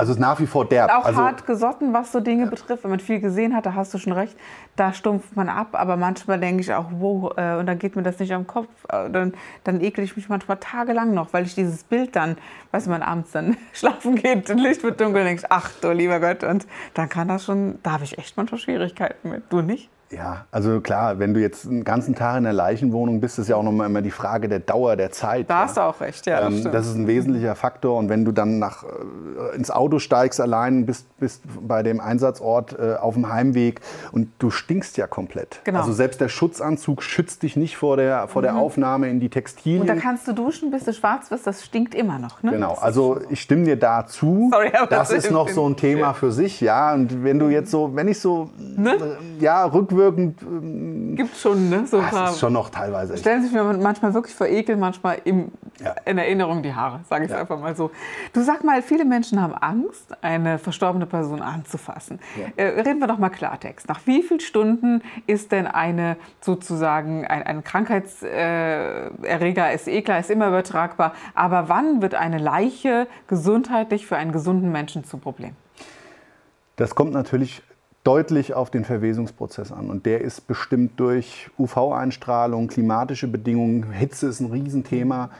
Also es ist nach wie vor derb. Auch also, hart gesotten, was so Dinge betrifft. Wenn man viel gesehen hat, da hast du schon recht, da stumpft man ab. Aber manchmal denke ich auch, wow, äh, und dann geht mir das nicht am Kopf. Äh, dann, dann ekel ich mich manchmal tagelang noch, weil ich dieses Bild dann, weißt du, man abends dann schlafen geht, das Licht wird dunkel, und denkst, ach du lieber Gott. Und dann kann das schon, da habe ich echt manchmal Schwierigkeiten mit. Du nicht? Ja, also klar, wenn du jetzt einen ganzen Tag in der Leichenwohnung bist, ist ja auch nochmal immer die Frage der Dauer der Zeit. Da ja. hast du auch recht, ja. Das, ähm, das, ist ein wesentlicher Faktor. Und wenn du dann nach, äh, ins Auto steigst allein, bist, bist bei dem Einsatzort äh, auf dem Heimweg und du stinkst ja komplett. Genau. Also selbst der Schutzanzug schützt dich nicht vor der, vor der mhm. Aufnahme in die Textilien. Und da kannst du duschen, bis du schwarz wirst, das stinkt immer noch. Ne? Genau, also ich stimme dir da zu. Sorry, aber das, das ist noch so ein Thema für sich, ja. Und wenn du jetzt so, wenn ich so, ne? ja, rückwirkend ähm, Gibt schon, ne? So das ist schon noch teilweise. Stellen sich mir manchmal wirklich vor Ekel, manchmal im, ja. in Erinnerung die Haare, sage ich ja. einfach mal so. Du sag mal, viele Menschen haben Angst, eine verstorbene Person anzufassen. Ja. Äh, reden wir doch mal Klartext. Nach wie vielen Stunden ist denn eine sozusagen ein, ein Krankheitserreger, ist eh klar, ist immer übertragbar, aber wann wird eine Leiche gesundheitlich für einen gesunden Menschen zu Problem? Das kommt natürlich deutlich auf den Verwesungsprozess an. Und der ist bestimmt durch UV-Einstrahlung, klimatische Bedingungen, Hitze ist ein Riesenthema.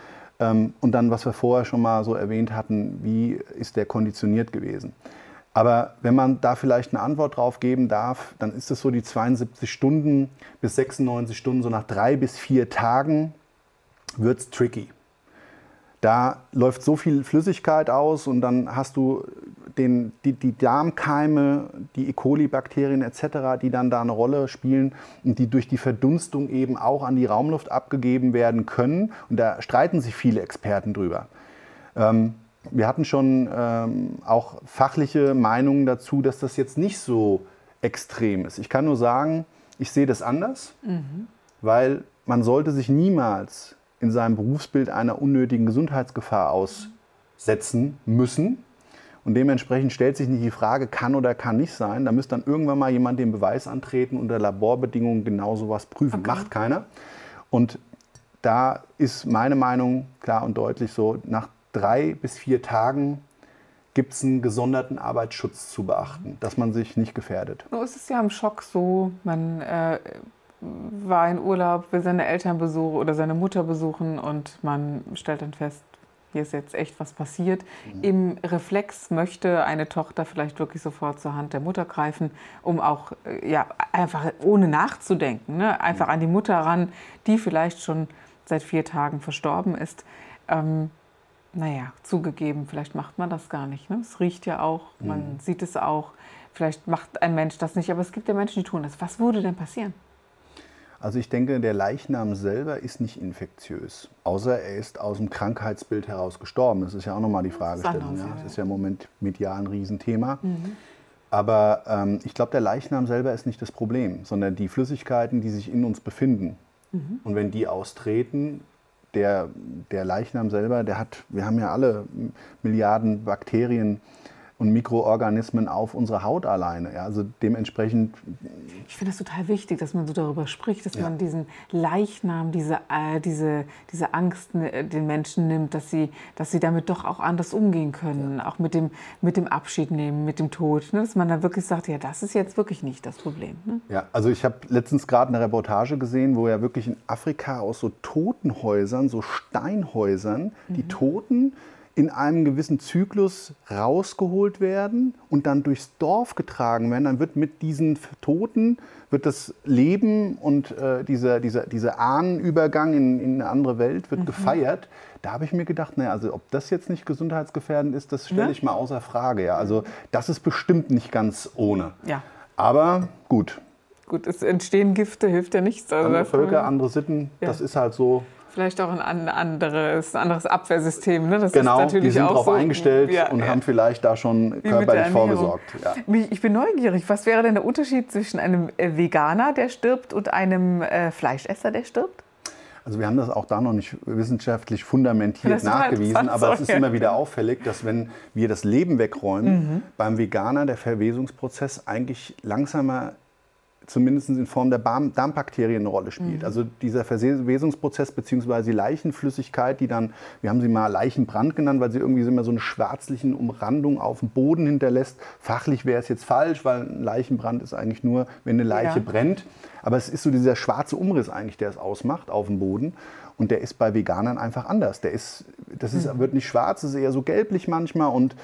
Ähm, und dann, was wir vorher schon mal so erwähnt hatten, wie ist der konditioniert gewesen. Aber wenn man da vielleicht eine Antwort drauf geben darf, dann ist es so die 72 Stunden bis 96 Stunden, so nach drei bis vier Tagen wird es tricky. Da läuft so viel Flüssigkeit aus und dann hast du den, die, die Darmkeime, die E. coli-Bakterien etc., die dann da eine Rolle spielen und die durch die Verdunstung eben auch an die Raumluft abgegeben werden können. Und da streiten sich viele Experten drüber. Ähm, wir hatten schon ähm, auch fachliche Meinungen dazu, dass das jetzt nicht so extrem ist. Ich kann nur sagen, ich sehe das anders, mhm. weil man sollte sich niemals in seinem Berufsbild einer unnötigen Gesundheitsgefahr aussetzen müssen. Und dementsprechend stellt sich nicht die Frage, kann oder kann nicht sein. Da müsste dann irgendwann mal jemand den Beweis antreten, unter Laborbedingungen genau sowas prüfen. Okay. Macht keiner. Und da ist meine Meinung klar und deutlich so, nach drei bis vier Tagen gibt es einen gesonderten Arbeitsschutz zu beachten, dass man sich nicht gefährdet. Nur ist es ja im Schock so, man äh, war in Urlaub, will seine Eltern besuchen oder seine Mutter besuchen und man stellt dann fest, hier ist jetzt echt was passiert. Mhm. Im Reflex möchte eine Tochter vielleicht wirklich sofort zur Hand der Mutter greifen, um auch äh, ja, einfach ohne nachzudenken, ne? einfach mhm. an die Mutter ran, die vielleicht schon seit vier Tagen verstorben ist. Ähm, naja, zugegeben, vielleicht macht man das gar nicht. Ne? Es riecht ja auch, man mhm. sieht es auch. Vielleicht macht ein Mensch das nicht, aber es gibt ja Menschen, die tun das. Was würde denn passieren? Also ich denke, der Leichnam selber ist nicht infektiös, außer er ist aus dem Krankheitsbild heraus gestorben. Das ist ja auch nochmal die Fragestellung. Ja. Das ist ja im Moment medial ein Riesenthema. Mhm. Aber ähm, ich glaube, der Leichnam selber ist nicht das Problem, sondern die Flüssigkeiten, die sich in uns befinden. Mhm. Und wenn die austreten, der, der Leichnam selber, der hat, wir haben ja alle Milliarden Bakterien und Mikroorganismen auf unsere Haut alleine. Ja, also dementsprechend. Ich finde es total wichtig, dass man so darüber spricht, dass ja. man diesen Leichnam, diese, äh, diese, diese Angst äh, den Menschen nimmt, dass sie, dass sie damit doch auch anders umgehen können, ja. auch mit dem, mit dem Abschied nehmen, mit dem Tod. Ne? Dass man dann wirklich sagt, ja, das ist jetzt wirklich nicht das Problem. Ne? Ja, also ich habe letztens gerade eine Reportage gesehen, wo ja wirklich in Afrika aus so Totenhäusern, so Steinhäusern, mhm. die Toten in einem gewissen Zyklus rausgeholt werden und dann durchs Dorf getragen werden. Dann wird mit diesen Toten wird das Leben und äh, dieser, dieser, dieser Ahnenübergang in, in eine andere Welt wird mhm. gefeiert. Da habe ich mir gedacht, naja, also ob das jetzt nicht gesundheitsgefährdend ist, das stelle ich mal außer Frage. Ja. Also das ist bestimmt nicht ganz ohne. Ja. Aber gut. Gut, es entstehen Gifte, hilft ja nichts. Also andere Völker, andere Sitten, ja. das ist halt so Vielleicht auch ein anderes, anderes Abwehrsystem. Ne? Das genau, die sind darauf so, eingestellt ja, und ja. haben vielleicht da schon körperlich vorgesorgt. Ja. Ich bin neugierig. Was wäre denn der Unterschied zwischen einem äh, Veganer, der stirbt, und einem äh, Fleischesser, der stirbt? Also wir haben das auch da noch nicht wissenschaftlich fundamentiert nachgewiesen, aber es ist immer wieder auffällig, dass wenn wir das Leben wegräumen, mhm. beim Veganer der Verwesungsprozess eigentlich langsamer zumindest in Form der Darmbakterien eine Rolle spielt. Mhm. Also dieser Verwesungsprozess bzw. die Leichenflüssigkeit, die dann, wir haben sie mal Leichenbrand genannt, weil sie irgendwie immer so eine schwarzlichen Umrandung auf dem Boden hinterlässt. Fachlich wäre es jetzt falsch, weil ein Leichenbrand ist eigentlich nur, wenn eine Leiche ja. brennt. Aber es ist so dieser schwarze Umriss eigentlich, der es ausmacht auf dem Boden. Und der ist bei Veganern einfach anders. Der ist, das ist, mhm. wird nicht schwarz, es ist eher so gelblich manchmal und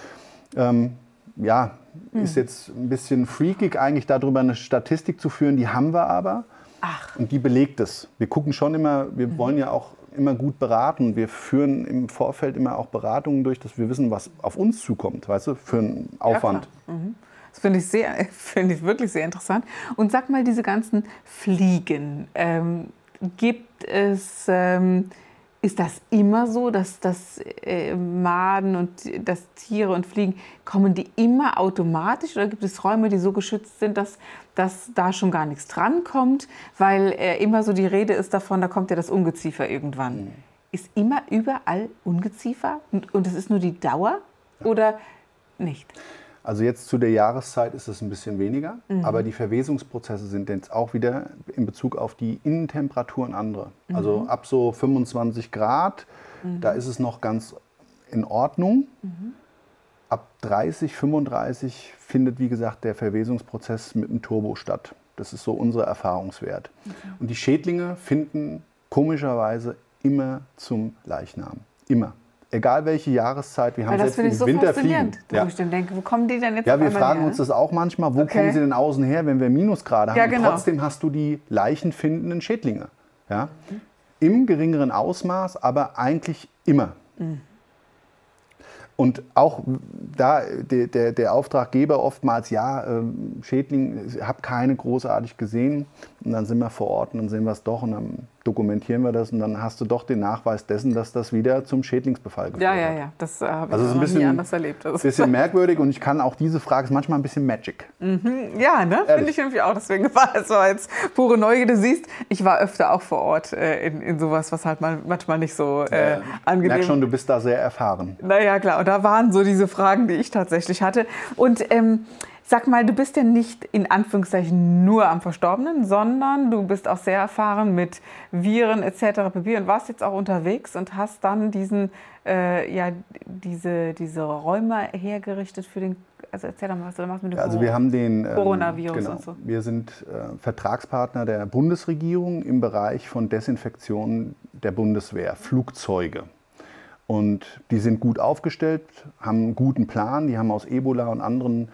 ähm, ja, hm. ist jetzt ein bisschen freakig eigentlich darüber eine Statistik zu führen, die haben wir aber. Ach. Und die belegt es. Wir gucken schon immer, wir mhm. wollen ja auch immer gut beraten. Wir führen im Vorfeld immer auch Beratungen durch, dass wir wissen, was auf uns zukommt, weißt du, für einen Aufwand. Ja, mhm. Das finde ich, find ich wirklich sehr interessant. Und sag mal, diese ganzen Fliegen, ähm, gibt es... Ähm, ist das immer so, dass, dass äh, Maden und dass Tiere und Fliegen, kommen die immer automatisch oder gibt es Räume, die so geschützt sind, dass, dass da schon gar nichts drankommt? Weil äh, immer so die Rede ist davon, da kommt ja das Ungeziefer irgendwann. Mhm. Ist immer überall Ungeziefer und, und es ist nur die Dauer oder nicht? Also jetzt zu der Jahreszeit ist es ein bisschen weniger, mhm. aber die Verwesungsprozesse sind jetzt auch wieder in Bezug auf die Innentemperaturen andere. Mhm. Also ab so 25 Grad, mhm. da ist es noch ganz in Ordnung. Mhm. Ab 30, 35 findet, wie gesagt, der Verwesungsprozess mit dem Turbo statt. Das ist so unser Erfahrungswert. Okay. Und die Schädlinge finden komischerweise immer zum Leichnam. Immer egal welche Jahreszeit, wir haben Weil das selbst im so Winter fliegen. Ja. Wo ich dann denke, wo kommen die denn jetzt Ja, wir fragen her? uns das auch manchmal, wo okay. kommen sie denn außen her, wenn wir Minusgrade haben? Ja, genau. trotzdem hast du die leichenfindenden Schädlinge. Ja? Mhm. Im geringeren Ausmaß, aber eigentlich immer. Mhm. Und auch da der, der, der, Auftraggeber oftmals, ja, ähm, Schädling, ich habe keine großartig gesehen. Und dann sind wir vor Ort und dann sehen wir es doch und dann dokumentieren wir das und dann hast du doch den Nachweis dessen, dass das wieder zum Schädlingsbefall geführt hat. Ja, ja, ja, das äh, habe also ich ein bisschen, nie anders erlebt. Ein bisschen merkwürdig und ich kann auch diese Frage, ist manchmal ein bisschen Magic. Mhm. Ja, ne? finde ich irgendwie auch. Deswegen war es so als pure Neugierde. siehst, ich war öfter auch vor Ort äh, in, in sowas, was halt mal, manchmal nicht so äh, ja, angenehm merk schon, du bist da sehr erfahren. Naja, klar. Und da waren so diese Fragen, die ich tatsächlich hatte. Und ähm, Sag mal, du bist ja nicht in Anführungszeichen nur am Verstorbenen, sondern du bist auch sehr erfahren mit Viren etc. pp. und warst jetzt auch unterwegs und hast dann diesen, äh, ja, diese, diese Räume hergerichtet für den, also erzähl doch mal, was du machst mit dem also wir haben den, ähm, Coronavirus genau, und so. Wir sind äh, Vertragspartner der Bundesregierung im Bereich von Desinfektion der Bundeswehr, Flugzeuge. Und die sind gut aufgestellt, haben einen guten Plan, die haben aus Ebola und anderen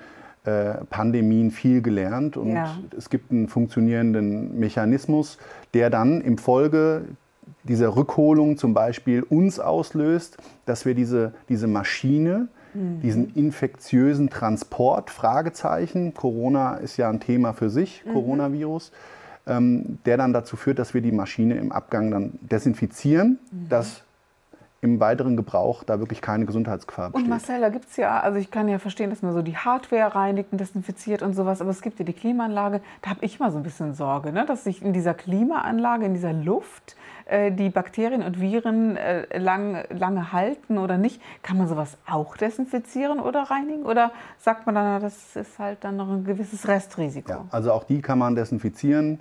Pandemien viel gelernt und ja. es gibt einen funktionierenden Mechanismus, der dann im Folge dieser Rückholung zum Beispiel uns auslöst, dass wir diese, diese Maschine, mhm. diesen infektiösen Transport, Fragezeichen, Corona ist ja ein Thema für sich, mhm. Coronavirus, ähm, der dann dazu führt, dass wir die Maschine im Abgang dann desinfizieren, mhm. dass im weiteren Gebrauch da wirklich keine Gesundheitsgefahr besteht. Und Marcel, da gibt es ja, also ich kann ja verstehen, dass man so die Hardware reinigt und desinfiziert und sowas, aber es gibt ja die Klimaanlage, da habe ich mal so ein bisschen Sorge, ne? dass sich in dieser Klimaanlage, in dieser Luft äh, die Bakterien und Viren äh, lang, lange halten oder nicht. Kann man sowas auch desinfizieren oder reinigen? Oder sagt man dann, das ist halt dann noch ein gewisses Restrisiko? Ja, also auch die kann man desinfizieren.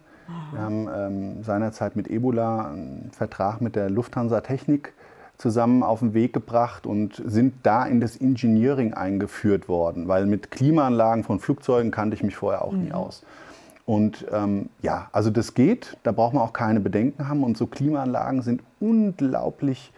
Wir haben ähm, seinerzeit mit Ebola einen Vertrag mit der Lufthansa Technik zusammen auf den Weg gebracht und sind da in das Engineering eingeführt worden, weil mit Klimaanlagen von Flugzeugen kannte ich mich vorher auch mhm. nie aus. Und ähm, ja, also das geht, da braucht man auch keine Bedenken haben. Und so Klimaanlagen sind unglaublich,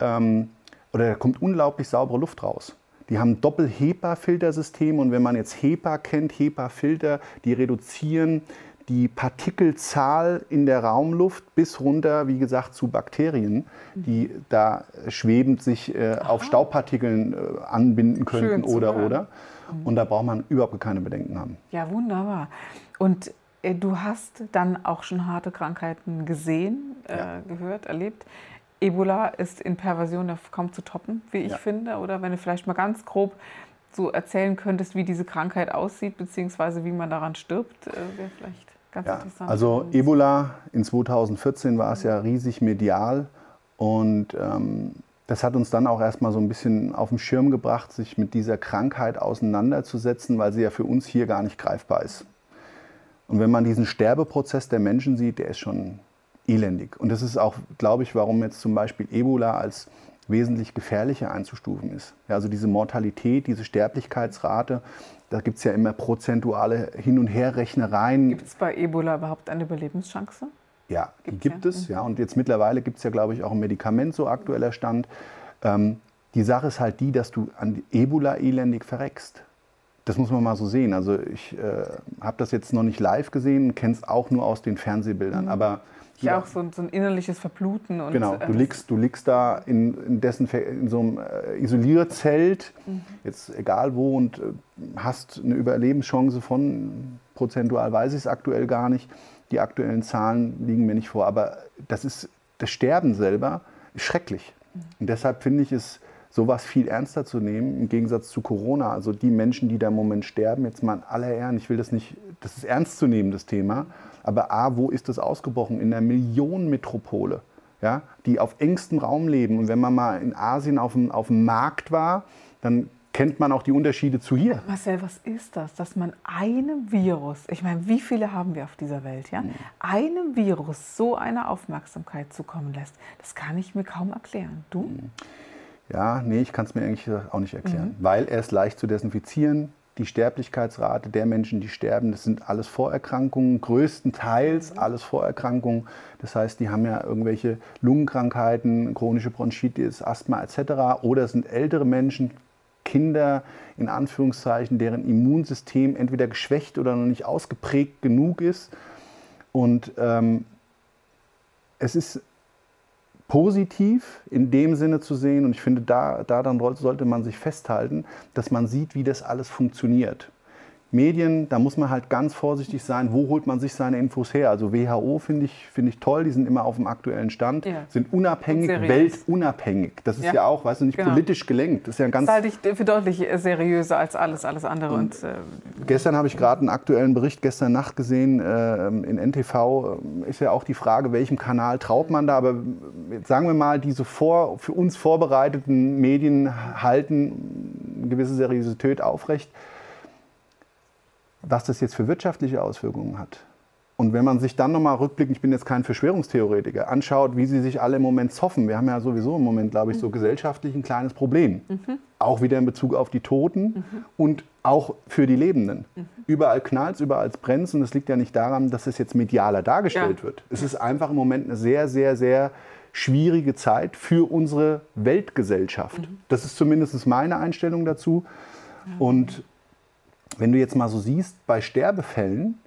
ähm, oder da kommt unglaublich saubere Luft raus. Die haben Doppel-HEPA-Filtersystem und wenn man jetzt HEPA kennt, HEPA-Filter, die reduzieren die Partikelzahl in der Raumluft bis runter, wie gesagt, zu Bakterien, die da schwebend sich äh, auf Staubpartikeln äh, anbinden könnten oder oder. Und da braucht man überhaupt keine Bedenken haben. Ja, wunderbar. Und äh, du hast dann auch schon harte Krankheiten gesehen, äh, ja. gehört, erlebt. Ebola ist in Perversion kaum zu toppen, wie ich ja. finde. Oder wenn du vielleicht mal ganz grob so erzählen könntest, wie diese Krankheit aussieht, beziehungsweise wie man daran stirbt, äh, wäre vielleicht ganz ja, interessant. Also Ebola in 2014 war es ja riesig medial und ähm, das hat uns dann auch erstmal so ein bisschen auf den Schirm gebracht, sich mit dieser Krankheit auseinanderzusetzen, weil sie ja für uns hier gar nicht greifbar ist. Und wenn man diesen Sterbeprozess der Menschen sieht, der ist schon elendig. Und das ist auch, glaube ich, warum jetzt zum Beispiel Ebola als wesentlich gefährlicher einzustufen ist. Ja, also diese Mortalität, diese Sterblichkeitsrate, da gibt es ja immer prozentuale Hin- und Herrechnereien. Gibt es bei Ebola überhaupt eine Überlebenschance? Ja, Gibt's die gibt ja. es. Ja. Und jetzt mittlerweile gibt es ja, glaube ich, auch ein Medikament, so aktueller Stand. Ähm, die Sache ist halt die, dass du an Ebola elendig verreckst. Das muss man mal so sehen. Also ich äh, habe das jetzt noch nicht live gesehen, kenne es auch nur aus den Fernsehbildern. Mhm. Aber ja, auch so ein, so ein, innerliches Verbluten. Und, genau, du liegst, du liegst da in, in, dessen, in so einem äh, Isolierzelt, mhm. jetzt egal wo, und äh, hast eine Überlebenschance von, prozentual weiß ich es aktuell gar nicht, die aktuellen Zahlen liegen mir nicht vor, aber das ist, das Sterben selber ist schrecklich. Mhm. Und deshalb finde ich es sowas viel ernster zu nehmen, im Gegensatz zu Corona. Also die Menschen, die da im Moment sterben, jetzt mal in aller Ehren, ich will das nicht, das ist ernst zu nehmen, das Thema. Aber A, wo ist das ausgebrochen? In einer Millionenmetropole, ja, die auf engstem Raum leben. Und wenn man mal in Asien auf dem, auf dem Markt war, dann kennt man auch die Unterschiede zu hier. Marcel, was ist das, dass man einem Virus, ich meine, wie viele haben wir auf dieser Welt, ja, mhm. einem Virus so eine Aufmerksamkeit zukommen lässt? Das kann ich mir kaum erklären. Du? Ja, nee, ich kann es mir eigentlich auch nicht erklären, mhm. weil er ist leicht zu desinfizieren. Die Sterblichkeitsrate der Menschen, die sterben, das sind alles Vorerkrankungen, größtenteils mhm. alles Vorerkrankungen. Das heißt, die haben ja irgendwelche Lungenkrankheiten, chronische Bronchitis, Asthma etc. Oder es sind ältere Menschen, Kinder in Anführungszeichen, deren Immunsystem entweder geschwächt oder noch nicht ausgeprägt genug ist. Und ähm, es ist positiv in dem Sinne zu sehen. Und ich finde, da, daran sollte man sich festhalten, dass man sieht, wie das alles funktioniert. Medien, da muss man halt ganz vorsichtig sein, wo holt man sich seine Infos her. Also WHO finde ich, find ich toll, die sind immer auf dem aktuellen Stand, ja. sind unabhängig, weltunabhängig. Das ist ja, ja auch, weißt du, nicht genau. politisch gelenkt. Das ist ja ganz das halte ich für deutlich seriöser als alles, alles andere. Und, und äh, gestern habe ich gerade einen aktuellen Bericht gestern Nacht gesehen äh, in NTV. Äh, ist ja auch die Frage, welchem Kanal traut man da. Aber sagen wir mal, diese vor, für uns vorbereiteten Medien halten eine gewisse Seriosität aufrecht was das jetzt für wirtschaftliche Auswirkungen hat. Und wenn man sich dann nochmal rückblickend, ich bin jetzt kein Verschwörungstheoretiker, anschaut, wie sie sich alle im Moment zoffen. Wir haben ja sowieso im Moment, glaube ich, so mhm. gesellschaftlich ein kleines Problem. Mhm. Auch wieder in Bezug auf die Toten mhm. und auch für die Lebenden. Mhm. Überall knallt es, überall brennt und es liegt ja nicht daran, dass es jetzt medialer dargestellt ja. wird. Es ist einfach im Moment eine sehr, sehr, sehr schwierige Zeit für unsere Weltgesellschaft. Mhm. Das ist zumindest meine Einstellung dazu. Und wenn du jetzt mal so siehst, bei Sterbefällen,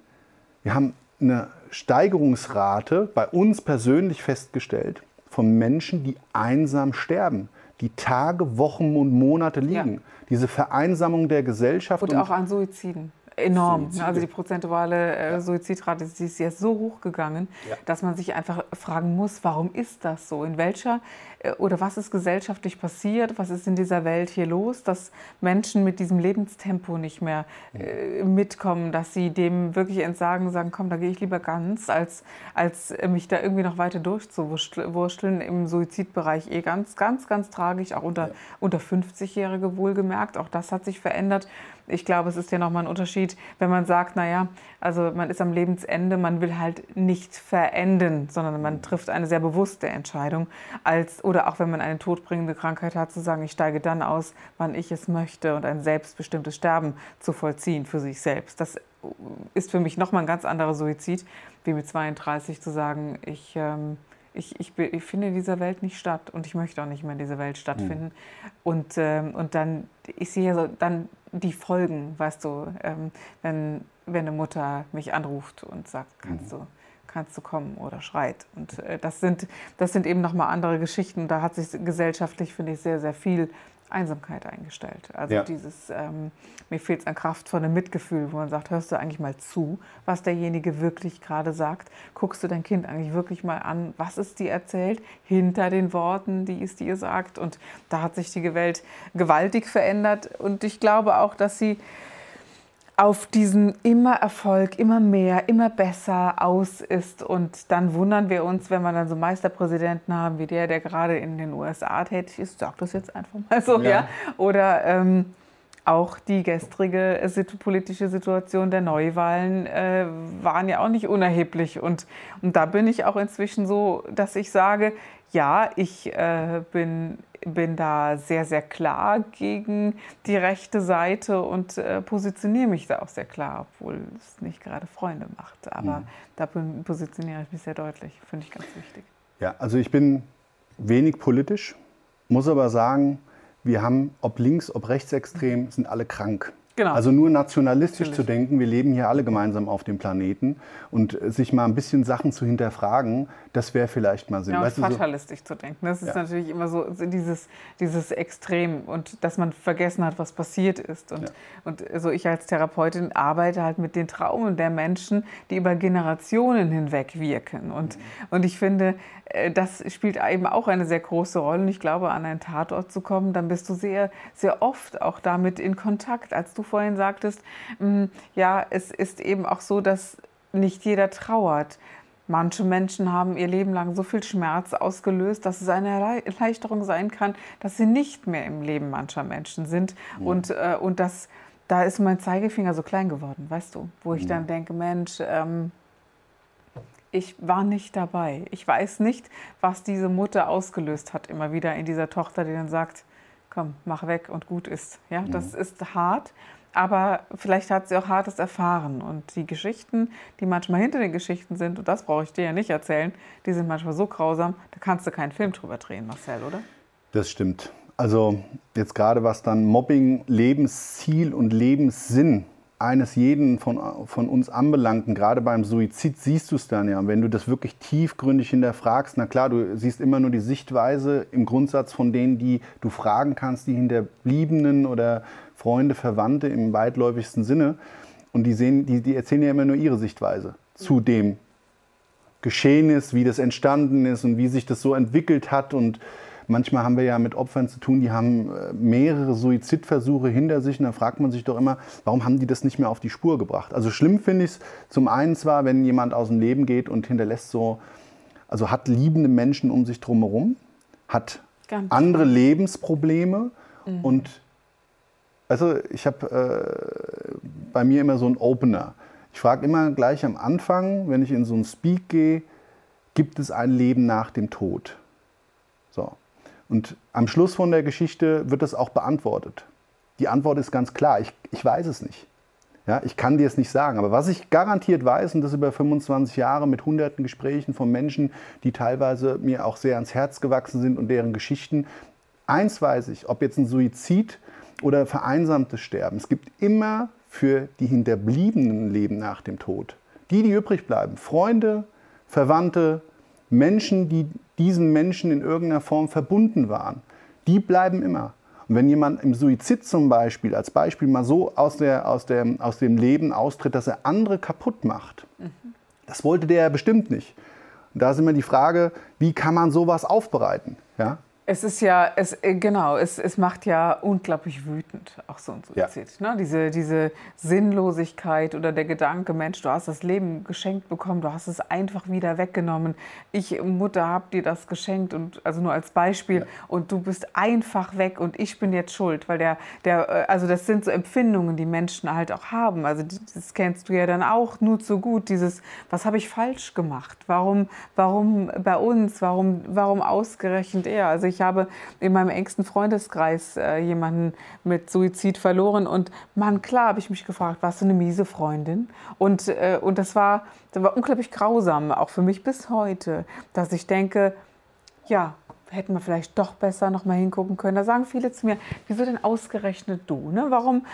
wir haben eine Steigerungsrate bei uns persönlich festgestellt von Menschen, die einsam sterben, die Tage, Wochen und Monate liegen. Ja. Diese Vereinsamung der Gesellschaft. Und, und auch an Suiziden enorm. Suizide. Also die prozentuale äh, Suizidrate die ist jetzt so hoch gegangen, ja. dass man sich einfach fragen muss, warum ist das so? In welcher äh, oder was ist gesellschaftlich passiert? Was ist in dieser Welt hier los, dass Menschen mit diesem Lebenstempo nicht mehr äh, mitkommen, dass sie dem wirklich entsagen, sagen, komm, da gehe ich lieber ganz, als, als mich da irgendwie noch weiter durchzuwursteln. Im Suizidbereich eh ganz, ganz, ganz tragisch, auch unter, ja. unter 50-Jährige wohlgemerkt. Auch das hat sich verändert. Ich glaube, es ist ja nochmal ein Unterschied, wenn man sagt, naja, also man ist am Lebensende, man will halt nicht verenden, sondern man trifft eine sehr bewusste Entscheidung, als oder auch wenn man eine todbringende Krankheit hat, zu sagen, ich steige dann aus, wann ich es möchte und ein selbstbestimmtes Sterben zu vollziehen für sich selbst. Das ist für mich nochmal ein ganz anderer Suizid, wie mit 32 zu sagen, ich, ähm, ich, ich, ich, finde in dieser Welt nicht statt und ich möchte auch nicht mehr in dieser Welt stattfinden. Mhm. Und, ähm, und dann, ich sehe so dann die Folgen, weißt du, ähm, wenn, wenn eine Mutter mich anruft und sagt, kannst mhm. du kannst du kommen oder schreit. Und äh, das, sind, das sind eben nochmal andere Geschichten. Da hat sich gesellschaftlich, finde ich, sehr, sehr viel Einsamkeit eingestellt. Also Ja. dieses, ähm, mir fehlt es an Kraft von einem Mitgefühl, wo man sagt, hörst du eigentlich mal zu, was derjenige wirklich gerade sagt? Guckst du dein Kind eigentlich wirklich mal an, was es dir erzählt, hinter den Worten, die es dir sagt? Und da hat sich die Welt gewaltig verändert. Und ich glaube auch, dass sie auf diesen immer Erfolg, immer mehr, immer besser aus ist. Und dann wundern wir uns, wenn wir dann so Meisterpräsidenten haben wie der, der gerade in den USA tätig ist. Sag das jetzt einfach mal so, ja. Ja. Oder ähm, auch die gestrige situ- politische Situation der Neuwahlen äh, waren ja auch nicht unerheblich. Und, und da bin ich auch inzwischen so, dass ich sage, ja, ich äh, bin, bin da sehr, sehr klar gegen die rechte Seite und äh, positioniere mich da auch sehr klar, obwohl es nicht gerade Freunde macht. Aber da bin- positioniere ich mich sehr deutlich, finde ich ganz wichtig. Ja, also ich bin wenig politisch, muss aber sagen, wir haben, ob links, ob rechtsextrem, sind alle krank. Genau. Also nur nationalistisch Natürlich. zu denken, wir leben hier alle gemeinsam auf dem Planeten und sich mal ein bisschen Sachen zu hinterfragen, das wäre vielleicht mal Sinn. Ja, und Weißt du, so, fatalistisch zu denken. Das ist Ja. natürlich immer so so dieses, dieses Extrem und dass man vergessen hat, was passiert ist. Und, Ja. und so ich als Therapeutin arbeite halt mit den Traumen der Menschen, die über Generationen hinweg wirken. Und, Mhm. und ich finde, äh, das spielt eben auch eine sehr große Rolle. Und ich glaube, an einen Tatort zu kommen, dann bist du sehr, sehr oft auch damit in Kontakt. Als du vorhin sagtest, mh, ja, es ist eben auch so, dass nicht jeder trauert. Manche Menschen haben ihr Leben lang so viel Schmerz ausgelöst, dass es eine Erlei- Erleichterung sein kann, dass sie nicht mehr im Leben mancher Menschen sind. Und, äh, und das, da ist mein Zeigefinger so klein geworden, weißt du, wo ich dann denke, Mensch, ähm, ich war nicht dabei. Ich weiß nicht, was diese Mutter ausgelöst hat, immer wieder in dieser Tochter, die dann sagt, komm, mach weg und gut ist. Ja, das ist hart, aber vielleicht hat sie auch Hartes erfahren. Und die Geschichten, die manchmal hinter den Geschichten sind, und das brauche ich dir ja nicht erzählen, die sind manchmal so grausam, da kannst du keinen Film drüber drehen, Marcel, oder? Das stimmt. Also jetzt gerade was dann Mobbing, Lebensziel und Lebenssinn eines jeden von, von uns anbelangten, gerade beim Suizid siehst du es dann ja. Und wenn du das wirklich tiefgründig hinterfragst, na klar, du siehst immer nur die Sichtweise im Grundsatz von denen, die du fragen kannst, die Hinterbliebenen oder Freunde, Verwandte im weitläufigsten Sinne. Und die, sehen, die, die erzählen ja immer nur ihre Sichtweise zu dem geschehen ist, wie das entstanden ist und wie sich das so entwickelt hat. Und manchmal haben wir ja mit Opfern zu tun, die haben äh, mehrere Suizidversuche hinter sich. Und da fragt man sich doch immer, warum haben die das nicht mehr auf die Spur gebracht? Also schlimm finde ich es zum einen zwar, wenn jemand aus dem Leben geht und hinterlässt so, also hat liebende Menschen um sich drumherum, hat Ganz andere Lebensprobleme und also ich habe äh, bei mir immer so einen Opener. Ich frage immer gleich am Anfang, wenn ich in so einen Speak gehe, gibt es ein Leben nach dem Tod? Und am Schluss von der Geschichte wird das auch beantwortet. Die Antwort ist ganz klar, ich, ich weiß es nicht. Ja, ich kann dir es nicht sagen. Aber was ich garantiert weiß, und das über 25 Jahre mit hunderten Gesprächen von Menschen, die teilweise mir auch sehr ans Herz gewachsen sind und deren Geschichten, eins weiß ich, ob jetzt ein Suizid oder vereinsamtes Sterben, es gibt immer für die Hinterbliebenen Leben nach dem Tod. Die, die übrig bleiben, Freunde, Verwandte, Menschen, die diesen Menschen in irgendeiner Form verbunden waren, die bleiben immer. Und wenn jemand im Suizid zum Beispiel, als Beispiel mal so aus, der, aus, der, aus dem Leben austritt, dass er andere kaputt macht, das wollte der ja bestimmt nicht. Und da ist immer die Frage, wie kann man sowas aufbereiten? Ja? Es ist ja, es, äh, genau, es, es macht ja unglaublich wütend, auch so ein Ja. Suizid. Ne? Diese, diese Sinnlosigkeit oder der Gedanke, Mensch, du hast das Leben geschenkt bekommen, du hast es einfach wieder weggenommen. Ich, Mutter, habe dir das geschenkt und also nur als Beispiel und du bist einfach weg und ich bin jetzt schuld, weil der, der, äh, also das sind so Empfindungen, die Menschen halt auch haben. Also das kennst du ja dann auch nur zu gut. Dieses, was habe ich falsch gemacht? Warum, warum bei uns? Warum, warum ausgerechnet er? Also ich habe in meinem engsten Freundeskreis äh, jemanden mit Suizid verloren und man, klar habe ich mich gefragt, warst du eine miese Freundin? Und, äh, und das, war, das war unglaublich grausam, auch für mich bis heute, dass ich denke, ja, hätten wir vielleicht doch besser noch mal hingucken können. Da sagen viele zu mir, wieso denn ausgerechnet du? Ne? Warum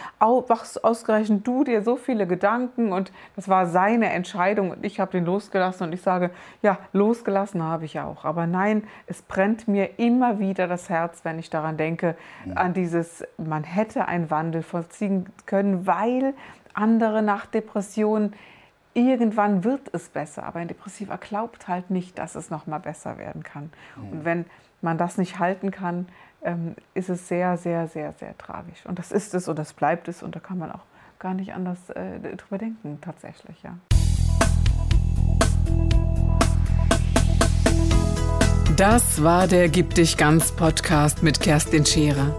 machst ausgerechnet du dir so viele Gedanken? Und das war seine Entscheidung und ich habe den losgelassen und ich sage, ja, losgelassen habe ich auch. Aber nein, es brennt mir immer wieder das Herz, wenn ich daran denke, mhm. an dieses, man hätte einen Wandel vollziehen können, weil andere nach Depressionen irgendwann wird es besser, aber ein Depressiver glaubt halt nicht, dass es noch mal besser werden kann. Mhm. Und wenn man das nicht halten kann, ähm, ist es sehr, sehr, sehr, sehr tragisch. Und das ist es und das bleibt es und da kann man auch gar nicht anders äh, drüber denken, tatsächlich, ja. Das war der Gib dich ganz Podcast mit Kerstin Scherer.